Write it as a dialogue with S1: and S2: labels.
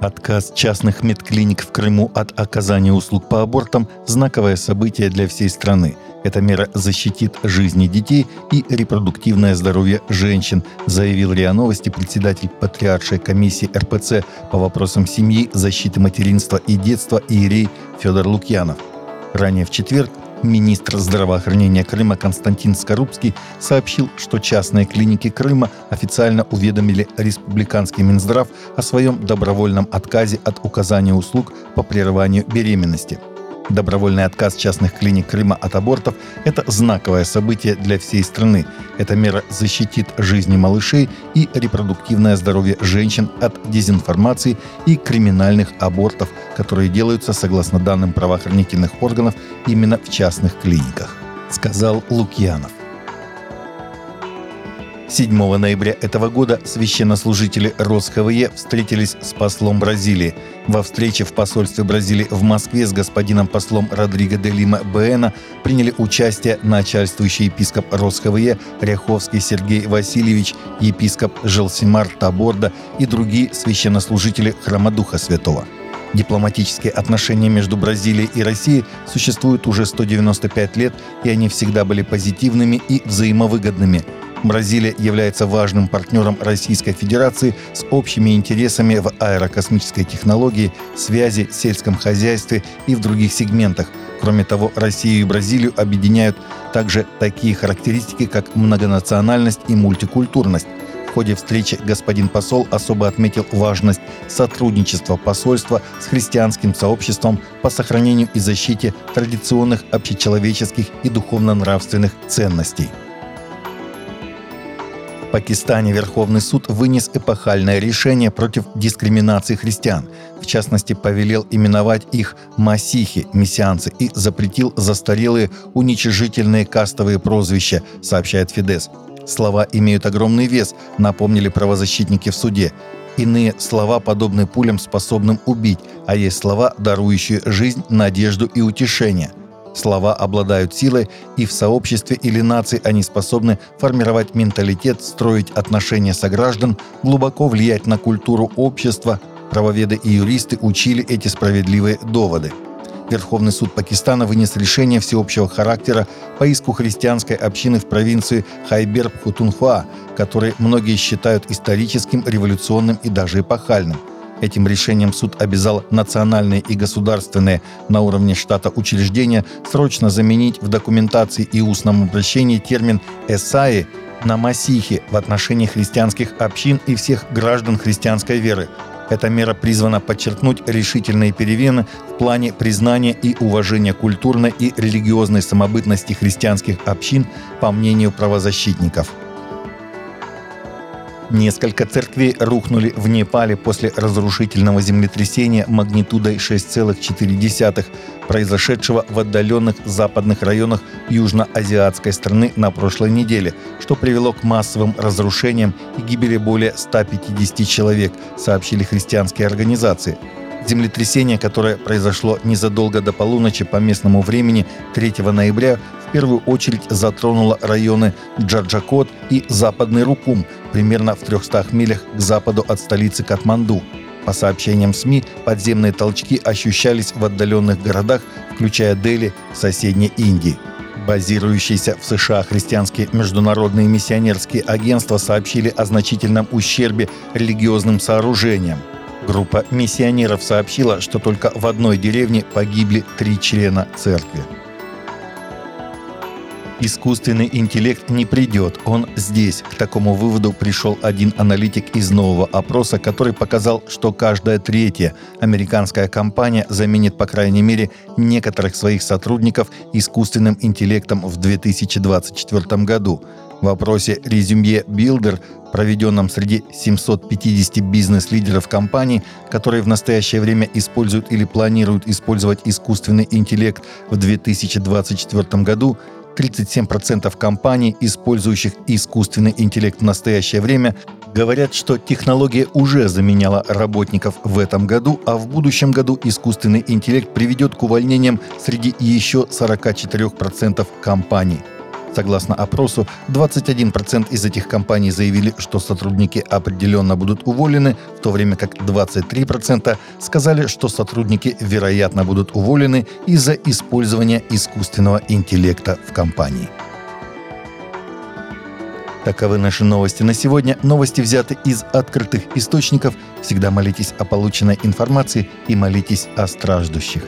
S1: Отказ частных медклиник в Крыму от оказания услуг по абортам – знаковое событие для всей страны. Эта мера защитит жизни детей и репродуктивное здоровье женщин, заявил РИА Новости председатель Патриаршей комиссии РПЦ по вопросам семьи, защиты материнства и детства Иерей Федор Лукьянов. Ранее в четверг Министр здравоохранения Крыма Константин Скорубский сообщил, что частные клиники Крыма официально уведомили республиканский Минздрав о своем добровольном отказе от указания услуг по прерыванию беременности – Добровольный отказ частных клиник Крыма от абортов – это знаковое событие для всей страны. Эта мера защитит жизни малышей и репродуктивное здоровье женщин от дезинформации и криминальных абортов, которые делаются, согласно данным правоохранительных органов, именно в частных клиниках, сказал Лукьянов. 7 ноября этого года священнослужители РосХВЕ встретились с послом Бразилии. Во встрече в посольстве Бразилии в Москве с господином послом Родриго де Лима Бена приняли участие начальствующий епископ РосХВЕ Ряховский Сергей Васильевич, епископ Желсимар Таборда и другие священнослужители Храма Духа Святого. Дипломатические отношения между Бразилией и Россией существуют уже 195 лет, и они всегда были позитивными и взаимовыгодными – Бразилия является важным партнером Российской Федерации с общими интересами в аэрокосмической технологии, связи, сельском хозяйстве и в других сегментах. Кроме того, Россию и Бразилию объединяют также такие характеристики, как многонациональность и мультикультурность. В ходе встречи господин посол особо отметил важность сотрудничества посольства с христианским сообществом по сохранению и защите традиционных общечеловеческих и духовно-нравственных ценностей. В Пакистане Верховный суд вынес эпохальное решение против дискриминации христиан. В частности, повелел именовать их «масихи» – мессианцы и запретил застарелые уничижительные кастовые прозвища, сообщает Фидес. Слова имеют огромный вес, напомнили правозащитники в суде. Иные слова подобны пулям, способным убить, а есть слова, дарующие жизнь, надежду и утешение. Слова обладают силой, и в сообществе или нации они способны формировать менталитет, строить отношения сограждан, глубоко влиять на культуру общества. Правоведы и юристы учили эти справедливые доводы. Верховный суд Пакистана вынес решение всеобщего характера по иску христианской общины в провинции Хайбер-Пхутунхуа, который многие считают историческим, революционным и даже эпохальным – Этим решением суд обязал национальные и государственные на уровне штата учреждения срочно заменить в документации и устном обращении термин «эсаи» на «масихи» в отношении христианских общин и всех граждан христианской веры. Эта мера призвана подчеркнуть решительные перемены в плане признания и уважения культурной и религиозной самобытности христианских общин, по мнению правозащитников – Несколько церквей рухнули в Непале после разрушительного землетрясения магнитудой 6,4, произошедшего в отдаленных западных районах южноазиатской страны на прошлой неделе, что привело к массовым разрушениям и гибели более 150 человек, сообщили христианские организации. Землетрясение, которое произошло незадолго до полуночи по местному времени 3 ноября, в первую очередь затронуло районы Джаджакот и Западный Рукум, примерно в 300 милях к западу от столицы Катманду. По сообщениям СМИ, подземные толчки ощущались в отдаленных городах, включая Дели соседней Индии. Базирующиеся в США христианские международные миссионерские агентства сообщили о значительном ущербе религиозным сооружениям. Группа миссионеров сообщила, что только в одной деревне погибли три члена церкви. Искусственный интеллект не придет, он здесь. К такому выводу пришел один аналитик из нового опроса, который показал, что каждая третья американская компания заменит, по крайней мере, некоторых своих сотрудников искусственным интеллектом в 2024 году. В опросе «Резюме Билдер», проведенном среди 750 бизнес-лидеров компаний, которые в настоящее время используют или планируют использовать искусственный интеллект в 2024 году, 37% компаний, использующих искусственный интеллект в настоящее время, говорят, что технология уже заменяла работников в этом году, а в будущем году искусственный интеллект приведет к увольнениям среди еще 44% компаний. Согласно опросу, 21% из этих компаний заявили, что сотрудники определенно будут уволены, в то время как 23% сказали, что сотрудники вероятно будут уволены из-за использования искусственного интеллекта в компании. Таковы наши новости на сегодня. Новости взяты из открытых источников. Всегда молитесь о полученной информации и молитесь о страждущих.